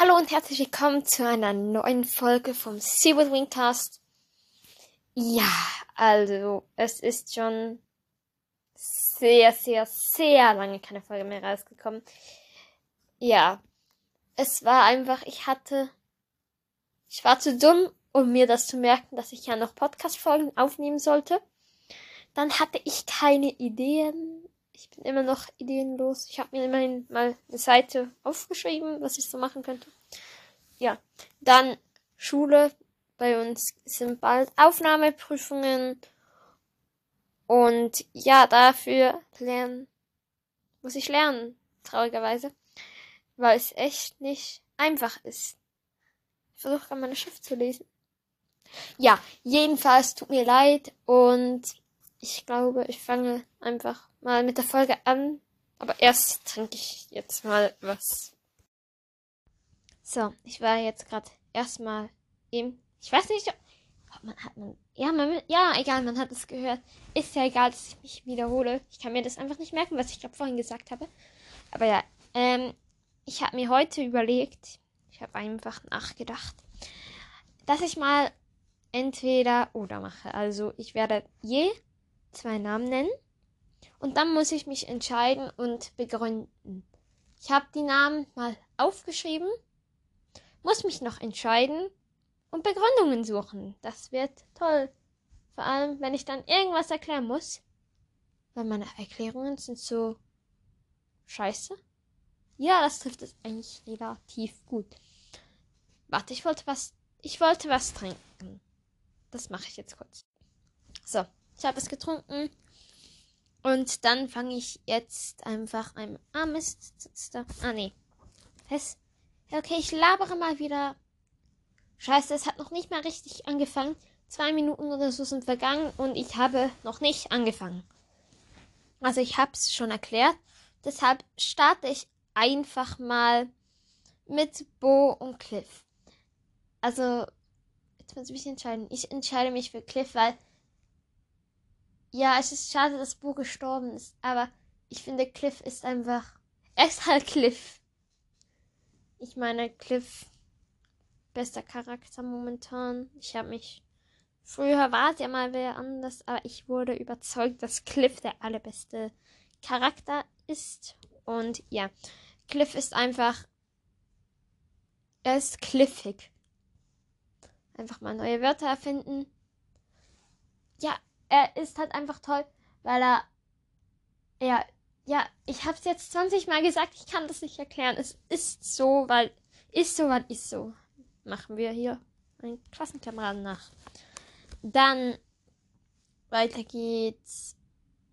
Hallo und herzlich willkommen zu einer neuen Folge vom Seawood Wingcast. Ja, also es ist schon sehr, sehr, sehr lange keine Folge mehr rausgekommen. Ja, es war einfach, ich hatte, ich war zu dumm, um mir das zu merken, dass ich ja noch Podcast-Folgen aufnehmen sollte. Dann hatte ich keine Ideen ich bin immer noch ideenlos. Ich habe mir immerhin mal eine Seite aufgeschrieben, was ich so machen könnte. Ja, dann Schule. Bei uns sind bald Aufnahmeprüfungen. Und ja, dafür lernen muss ich lernen, traurigerweise, weil es echt nicht einfach ist. Ich versuche gerade meine Schrift zu lesen. Ja, jedenfalls tut mir leid und ich glaube, ich fange einfach mal mit der Folge an. Aber erst trinke ich jetzt mal was. So, ich war jetzt gerade erstmal im. Ich weiß nicht, ob man hat man. Ja, man, ja, egal, man hat es gehört. Ist ja egal, dass ich mich wiederhole. Ich kann mir das einfach nicht merken, was ich gerade vorhin gesagt habe. Aber ja, ähm, ich habe mir heute überlegt, ich habe einfach nachgedacht, dass ich mal entweder oder mache. Also ich werde je zwei Namen nennen und dann muss ich mich entscheiden und begründen. Ich habe die Namen mal aufgeschrieben, muss mich noch entscheiden und Begründungen suchen. Das wird toll. Vor allem, wenn ich dann irgendwas erklären muss. Weil meine Erklärungen sind so scheiße. Ja, das trifft es eigentlich relativ gut. Warte, ich wollte was. Ich wollte was trinken. Das mache ich jetzt kurz. So. Ich habe es getrunken. Und dann fange ich jetzt einfach ein. Ah, Mist. Ah, nee. Es, okay, ich labere mal wieder. Scheiße, es hat noch nicht mal richtig angefangen. Zwei Minuten oder so sind vergangen und ich habe noch nicht angefangen. Also ich habe es schon erklärt. Deshalb starte ich einfach mal mit Bo und Cliff. Also, jetzt muss ich mich entscheiden. Ich entscheide mich für Cliff, weil ja, es ist schade, dass Bo gestorben ist, aber ich finde, Cliff ist einfach. Er ist halt Cliff. Ich meine, Cliff, bester Charakter momentan. Ich habe mich. Früher war es ja mal wer anders, aber ich wurde überzeugt, dass Cliff der allerbeste Charakter ist. Und ja, Cliff ist einfach. Er ist cliffig. Einfach mal neue Wörter erfinden. Ja, er ist halt einfach toll, weil er, ja, ja, ich hab's jetzt 20 Mal gesagt, ich kann das nicht erklären. Es ist so, weil, ist so, weil ist so. Machen wir hier einen Klassenkameraden nach. Dann weiter geht's.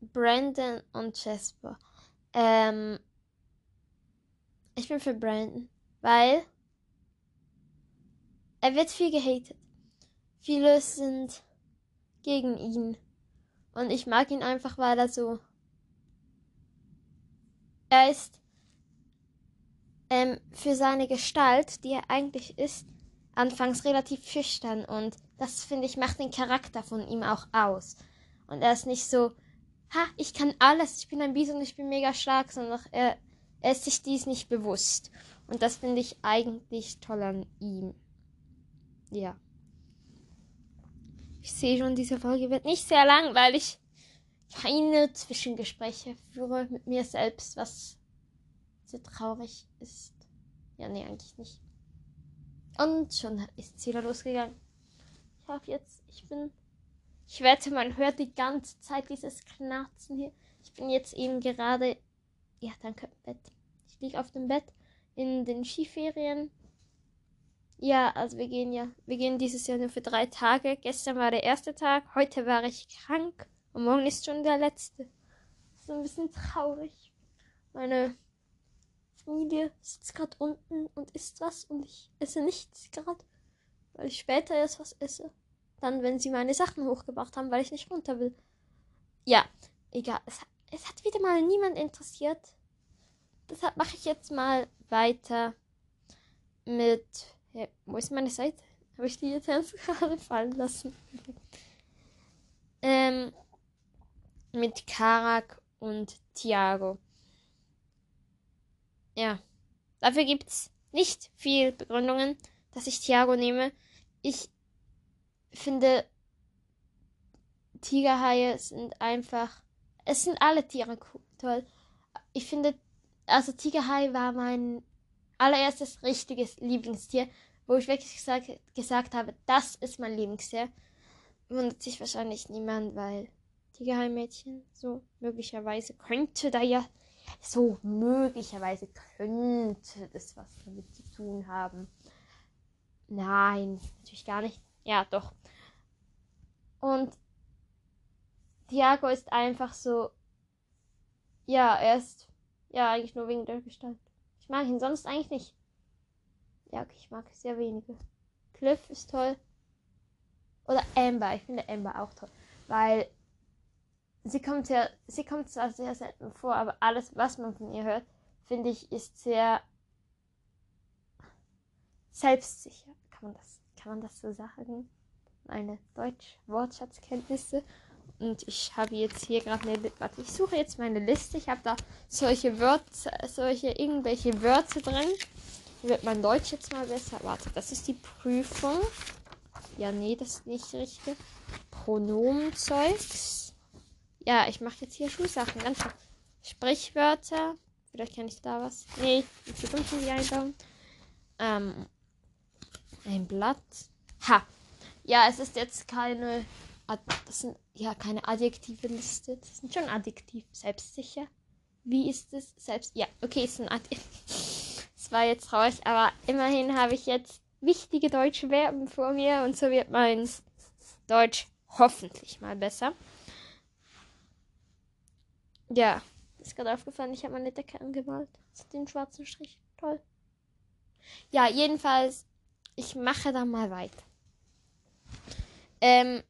Brandon und Jasper. Ähm, ich bin für Brandon, weil er wird viel gehatet. Viele sind gegen ihn. Und ich mag ihn einfach, weil er so. Er ist ähm, für seine Gestalt, die er eigentlich ist, anfangs relativ schüchtern und das finde ich macht den Charakter von ihm auch aus. Und er ist nicht so, ha, ich kann alles, ich bin ein Bison, ich bin mega stark, sondern er, er ist sich dies nicht bewusst. Und das finde ich eigentlich toll an ihm. Ja. Ich sehe schon, diese Folge wird nicht sehr lang, weil ich keine Zwischengespräche führe mit mir selbst, was sehr traurig ist. Ja, nee, eigentlich nicht. Und schon ist es wieder losgegangen. Ich habe jetzt, ich bin, ich wette, man hört die ganze Zeit dieses Knarzen hier. Ich bin jetzt eben gerade, ja, danke, Bett. Ich liege auf dem Bett in den Skiferien ja, also wir gehen ja, wir gehen dieses Jahr nur für drei Tage. Gestern war der erste Tag, heute war ich krank und morgen ist schon der letzte. So ein bisschen traurig. Meine Familie sitzt gerade unten und isst was und ich esse nichts gerade, weil ich später erst was esse. Dann, wenn sie meine Sachen hochgebracht haben, weil ich nicht runter will. Ja, egal. Es, es hat wieder mal niemand interessiert. Deshalb mache ich jetzt mal weiter mit ja, wo ist meine Seite? Habe ich die jetzt gerade fallen lassen? ähm, mit Karak und Thiago. Ja. Dafür gibt's nicht viel Begründungen, dass ich Thiago nehme. Ich finde, Tigerhaie sind einfach. Es sind alle Tiere toll. Ich finde, also Tigerhai war mein allererstes richtiges Lieblingstier, wo ich wirklich gesagt, gesagt habe, das ist mein Lieblingstier. Wundert sich wahrscheinlich niemand, weil Tigerhai-Mädchen so möglicherweise könnte da ja so möglicherweise könnte das was damit zu tun haben. Nein, natürlich gar nicht. Ja, doch. Und Tiago ist einfach so. Ja, er ist. Ja, eigentlich nur wegen der Gestalt. Ich mag ihn sonst eigentlich nicht. Ja, okay, ich mag sehr wenige. Cliff ist toll. Oder Amber. Ich finde Amber auch toll. Weil sie kommt ja, sie kommt zwar sehr selten vor, aber alles, was man von ihr hört, finde ich, ist sehr selbstsicher. Kann man das, kann man das so sagen? Meine Deutsch-Wortschatzkenntnisse. Und ich habe jetzt hier gerade eine, warte, ich suche jetzt meine Liste. Ich habe da solche Wörter, solche irgendwelche Wörter drin. Wird mein Deutsch jetzt mal besser. Warte, das ist die Prüfung. Ja, nee, das ist nicht richtig. Pronomenzeugs. Ja, ich mache jetzt hier Schulsachen. Ganz schön. Sprichwörter. Vielleicht kann ich da was. Nee, ich will dumm die einbauen. Ähm, ein Blatt. Ha. Ja, es ist jetzt keine. Das sind ja keine adjektive Liste. Das sind schon Adjektiv. Selbstsicher. Wie ist es? Selbst. Ja, okay, es ist ein Adjektiv. Es war jetzt traurig, aber immerhin habe ich jetzt wichtige deutsche Verben vor mir und so wird mein Deutsch hoffentlich mal besser. Ja, ist gerade aufgefallen, ich habe meine Decke angemalt. Den schwarzen Strich. Toll. Ja, jedenfalls, ich mache da mal weiter. Ähm,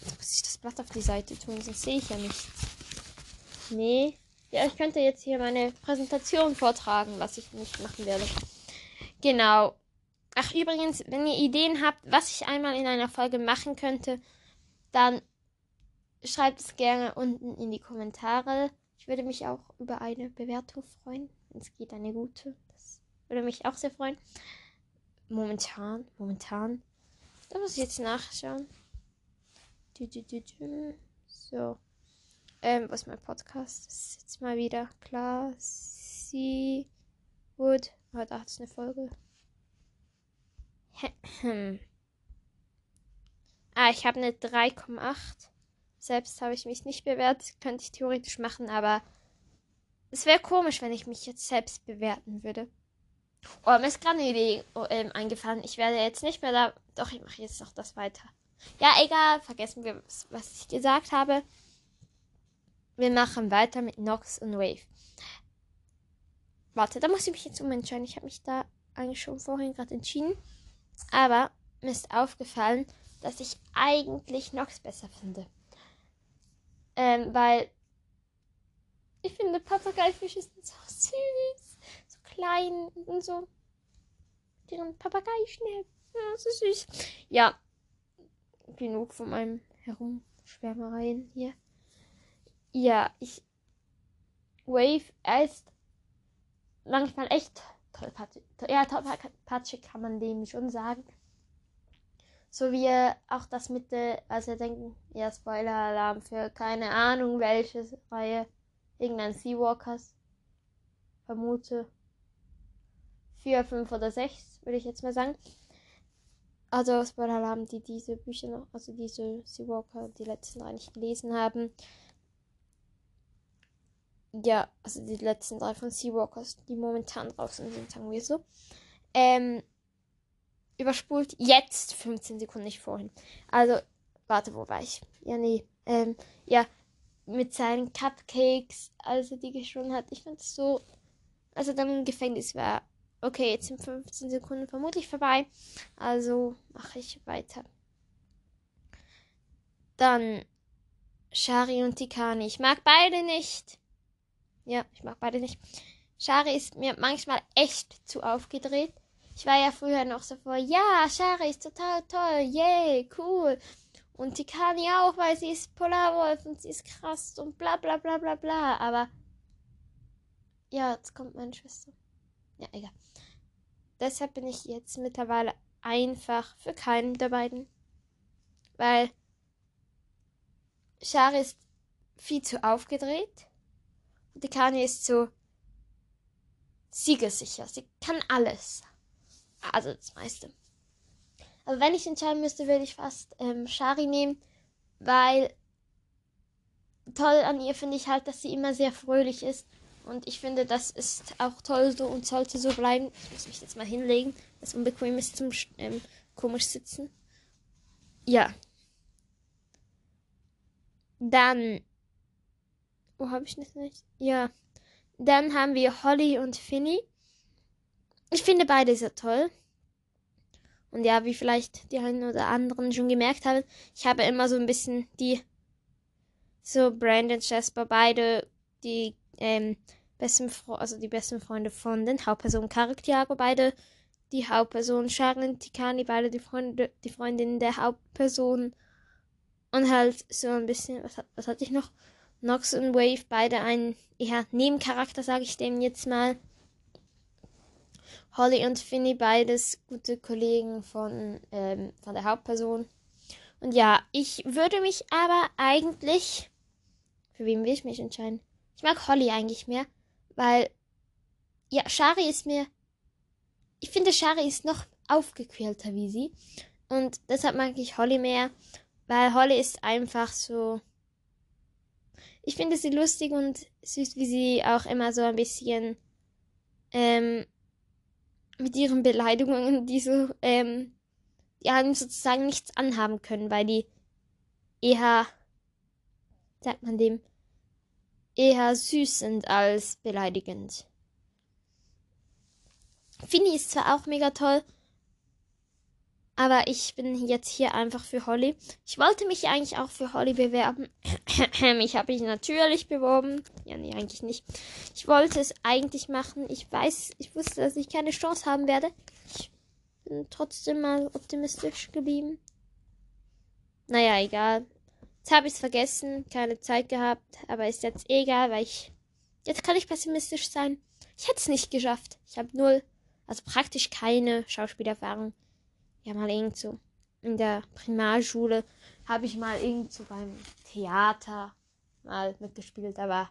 jetzt muss ich das Blatt auf die Seite tun, sonst sehe ich ja nichts. Nee. Ja, ich könnte jetzt hier meine Präsentation vortragen, was ich nicht machen werde. Genau. Ach, übrigens, wenn ihr Ideen habt, was ich einmal in einer Folge machen könnte, dann schreibt es gerne unten in die Kommentare. Ich würde mich auch über eine Bewertung freuen. Es geht, eine gute. Das würde mich auch sehr freuen. Momentan, momentan. Da muss ich jetzt nachschauen. So. Ähm, was mein Podcast? Ist jetzt mal wieder. Sie Wood. Oh, da hat es eine Folge. ah, ich habe eine 3,8. Selbst habe ich mich nicht bewertet. Könnte ich theoretisch machen, aber es wäre komisch, wenn ich mich jetzt selbst bewerten würde. Oh, mir ist gerade eine Idee ähm, eingefallen. Ich werde jetzt nicht mehr da. Doch, ich mache jetzt noch das weiter. Ja, egal. Vergessen wir, was ich gesagt habe. Wir machen weiter mit Nox und Wave. Warte, da muss ich mich jetzt umentscheiden. Ich habe mich da eigentlich schon vorhin gerade entschieden. Aber mir ist aufgefallen, dass ich eigentlich Nox besser finde. Ähm, weil ich finde Papageifische sind so süß. So klein und so. Deren Papageischnäppchen. Ja, so süß. Ja. Genug von meinem Herumschwärmereien hier. Ja, ich. Wave, er ist manchmal echt tollpatschig. Ja, tollpatschig kann man dem schon sagen. So wie auch das mit der, also denken, ja, Spoiler-Alarm für keine Ahnung welche Reihe. Irgendein Seawalkers. Vermute. Vier, fünf oder sechs, würde ich jetzt mal sagen. Also Spoiler-Alarm, die diese Bücher noch, also diese Seawalker, die letzten drei nicht gelesen haben ja, also die letzten drei von Seawalkers, die momentan draußen sind, sagen wir so. Ähm, überspult jetzt 15 Sekunden nicht vorhin. Also, warte, wo war ich? Ja, nee. Ähm, ja, mit seinen Cupcakes, also die geschwungen hat. Ich fand es so, also dann im Gefängnis war. Okay, jetzt sind 15 Sekunden vermutlich vorbei. Also mache ich weiter. Dann Shari und Tikani. Ich mag beide nicht. Ja, ich mag beide nicht. Shari ist mir manchmal echt zu aufgedreht. Ich war ja früher noch so vor, ja, Shari ist total toll, yay, cool. Und Tikani auch, weil sie ist Polarwolf und sie ist krass und bla bla bla bla bla. Aber ja, jetzt kommt meine Schwester. Ja, egal. deshalb bin ich jetzt mittlerweile einfach für keinen der beiden. Weil Shari ist viel zu aufgedreht die Kanye ist so siegessicher. Sie kann alles. Also das meiste. Aber wenn ich entscheiden müsste, würde ich fast ähm, Shari nehmen, weil toll an ihr finde ich halt, dass sie immer sehr fröhlich ist. Und ich finde, das ist auch toll so und sollte so bleiben. Ich muss mich jetzt mal hinlegen, das unbequem ist zum ähm, komisch sitzen. Ja. Dann. Wo habe ich das nicht? Ja. Dann haben wir Holly und Finny. Ich finde beide sehr toll. Und ja, wie vielleicht die einen oder anderen schon gemerkt haben, ich habe immer so ein bisschen die so Brandon Jasper beide die ähm, besten also die besten Freunde von den Hauptpersonen Charaktere beide die Hauptperson Sharon Tikani beide die Freunde die Freundinnen der Hauptperson und halt so ein bisschen was, was hatte ich noch Nox und Wave beide ein eher Nebencharakter sage ich dem jetzt mal Holly und Finny, beides gute Kollegen von, ähm, von der Hauptperson. Und ja, ich würde mich aber eigentlich. Für wen will ich mich entscheiden? Ich mag Holly eigentlich mehr, weil. Ja, Shari ist mir. Ich finde, Shari ist noch aufgequälter wie sie. Und deshalb mag ich Holly mehr, weil Holly ist einfach so. Ich finde sie lustig und süß, wie sie auch immer so ein bisschen ähm, mit ihren Beleidigungen, die so, ähm, die einem sozusagen nichts anhaben können, weil die eher, sagt man dem, eher süß sind als beleidigend. Finny ist zwar auch mega toll, aber ich bin jetzt hier einfach für Holly. Ich wollte mich eigentlich auch für Holly bewerben. ich habe mich natürlich beworben. Ja, nee, eigentlich nicht. Ich wollte es eigentlich machen. Ich weiß, ich wusste, dass ich keine Chance haben werde. Ich bin trotzdem mal optimistisch geblieben. Naja, egal. Jetzt habe ich es vergessen, keine Zeit gehabt, aber ist jetzt egal, weil ich. Jetzt kann ich pessimistisch sein. Ich hätte es nicht geschafft. Ich habe null, also praktisch keine Schauspielerfahrung ja mal irgend so in der Primarschule habe ich mal irgend so beim Theater mal mitgespielt, aber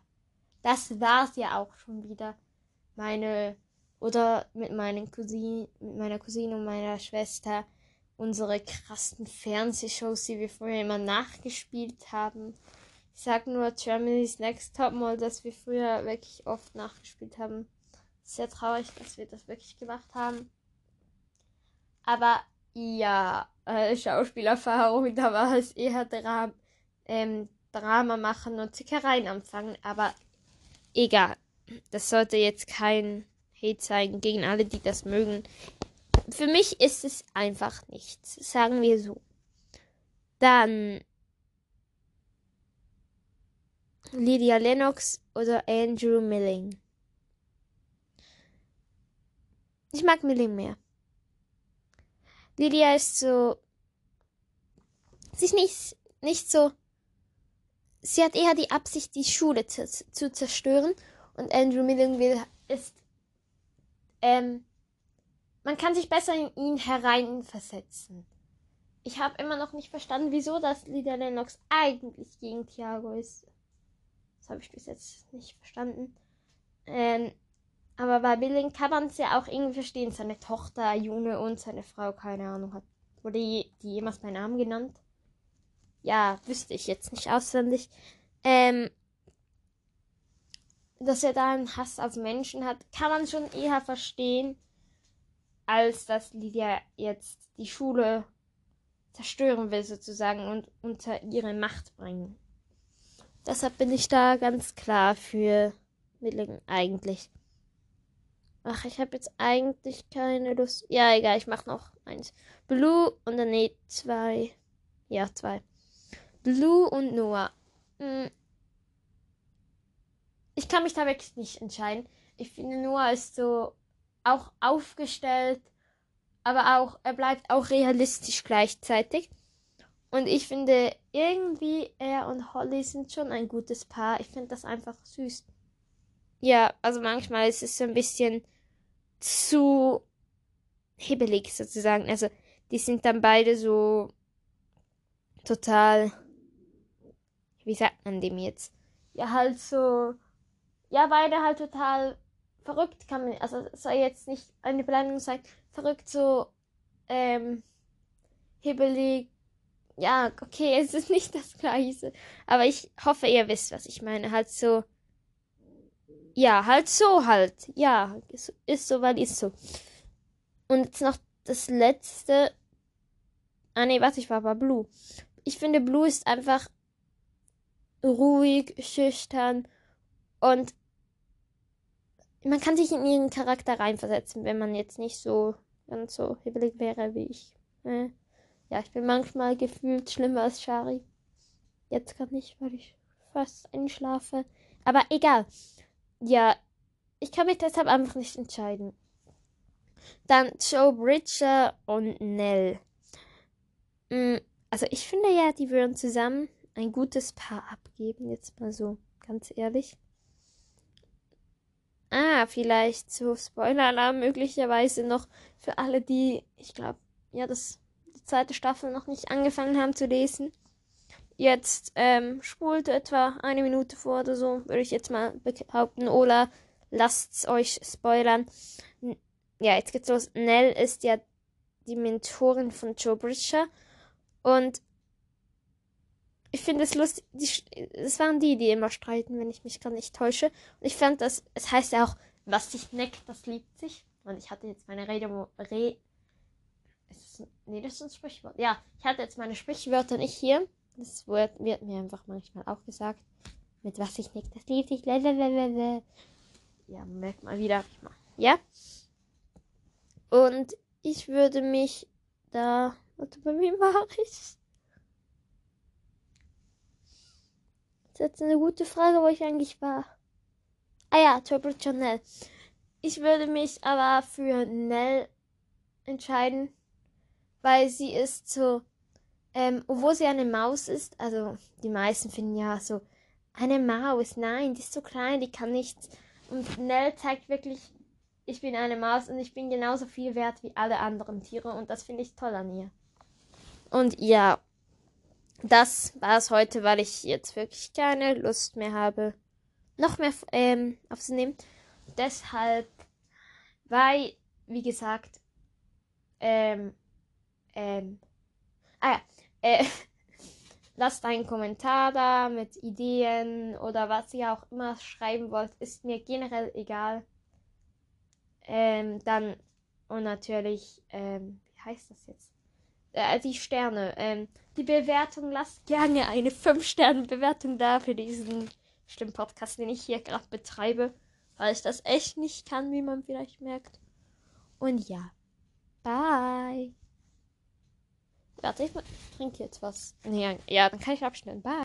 das war's ja auch schon wieder. Meine oder mit meinen Cousinen, mit meiner Cousine und meiner Schwester unsere krassen Fernsehshows, die wir früher immer nachgespielt haben. Ich sag nur Germany's Next Topmodel, dass wir früher wirklich oft nachgespielt haben. Sehr traurig, dass wir das wirklich gemacht haben. Aber ja, äh, Schauspielerfahrung, da war es eher Dra ähm, Drama machen und Zickereien anfangen, aber egal. Das sollte jetzt kein Hate sein gegen alle, die das mögen. Für mich ist es einfach nichts, sagen wir so. Dann Lydia Lennox oder Andrew Milling. Ich mag Milling mehr. Lydia ist so. Sie ist nicht, nicht so. Sie hat eher die Absicht, die Schule zu, zu zerstören. Und Andrew Millingville ist. Ähm, man kann sich besser in ihn hereinversetzen. Ich habe immer noch nicht verstanden, wieso das Lydia Lennox eigentlich gegen Thiago ist. Das habe ich bis jetzt nicht verstanden. Ähm, aber bei Billing kann man es ja auch irgendwie verstehen. Seine Tochter, Junge und seine Frau, keine Ahnung, hat. Wurde die, jemals bei Namen genannt? Ja, wüsste ich jetzt nicht auswendig. Ähm, dass er da einen Hass auf Menschen hat, kann man schon eher verstehen, als dass Lydia jetzt die Schule zerstören will, sozusagen, und unter ihre Macht bringen. Deshalb bin ich da ganz klar für Milling eigentlich. Ach, ich habe jetzt eigentlich keine Lust. Ja, egal, ich mache noch eins. Blue und dann nee, zwei. Ja, zwei. Blue und Noah. Hm. Ich kann mich da wirklich nicht entscheiden. Ich finde, Noah ist so auch aufgestellt, aber auch, er bleibt auch realistisch gleichzeitig. Und ich finde, irgendwie er und Holly sind schon ein gutes Paar. Ich finde das einfach süß. Ja, also manchmal ist es so ein bisschen zu hibbelig sozusagen. Also die sind dann beide so total, wie sagt man dem jetzt? Ja, halt so, ja, beide halt total verrückt kann man, also es soll jetzt nicht eine Beleidigung sein, verrückt so, ähm, hibbelig, ja, okay, es ist nicht das Gleiche, aber ich hoffe, ihr wisst, was ich meine, halt so, ja, halt so halt, ja, ist, so, weil ist so. Und jetzt noch das letzte, ah nee, was ich war, war Blue. Ich finde, Blue ist einfach ruhig, schüchtern und man kann sich in ihren Charakter reinversetzen, wenn man jetzt nicht so ganz so hibbelig wäre wie ich. Äh, ja, ich bin manchmal gefühlt schlimmer als Shari. Jetzt gerade nicht, weil ich fast einschlafe. Aber egal. Ja, ich kann mich deshalb einfach nicht entscheiden. Dann Joe Bridger und Nell. Mm, also ich finde ja, die würden zusammen ein gutes Paar abgeben. Jetzt mal so ganz ehrlich. Ah, vielleicht so Spoiler-Alarm möglicherweise noch für alle, die, ich glaube, ja, das die zweite Staffel noch nicht angefangen haben zu lesen. Jetzt ähm, spult etwa eine Minute vor oder so, würde ich jetzt mal behaupten. Ola, lasst's euch spoilern. Ja, jetzt geht's los. Nell ist ja die Mentorin von Joe Bridger und ich finde es lustig, es waren die, die immer streiten, wenn ich mich gar nicht täusche. Und ich fand das, es heißt ja auch, was sich neckt, das liebt sich. Und ich hatte jetzt meine Rede, Re, ist, nee, das ist ein Sprichwort. Ja, ich hatte jetzt meine Sprichwörter nicht hier. Das wird, wird mir einfach manchmal auch gesagt. Mit was sich neckt, das liebt sich. Lalalala. Ja, merkt mal wieder. Ja. Und ich würde mich da, warte, bei wem war ich? jetzt eine gute Frage, wo ich eigentlich war. Ah ja, Triple Chanel. Ich würde mich aber für Nell entscheiden, weil sie ist so, ähm, obwohl sie eine Maus ist, also die meisten finden ja so, eine Maus, nein, die ist so klein, die kann nichts. Und Nell zeigt wirklich, ich bin eine Maus und ich bin genauso viel wert wie alle anderen Tiere und das finde ich toll an ihr. Und ja, das war es heute, weil ich jetzt wirklich keine Lust mehr habe, noch mehr ähm, aufzunehmen. Deshalb, weil, wie gesagt, ähm, ähm, äh, lasst einen Kommentar da mit Ideen oder was ihr auch immer schreiben wollt, ist mir generell egal. Ähm, dann, und natürlich, ähm, wie heißt das jetzt? Äh, die Sterne, ähm, die Bewertung, lasst gerne eine 5-Sterne-Bewertung da für diesen Stimmpodcast, den ich hier gerade betreibe, weil ich das echt nicht kann, wie man vielleicht merkt. Und ja, bye. Warte, ich trinke jetzt was. Nee, ja, dann kann ich abstellen. Bye.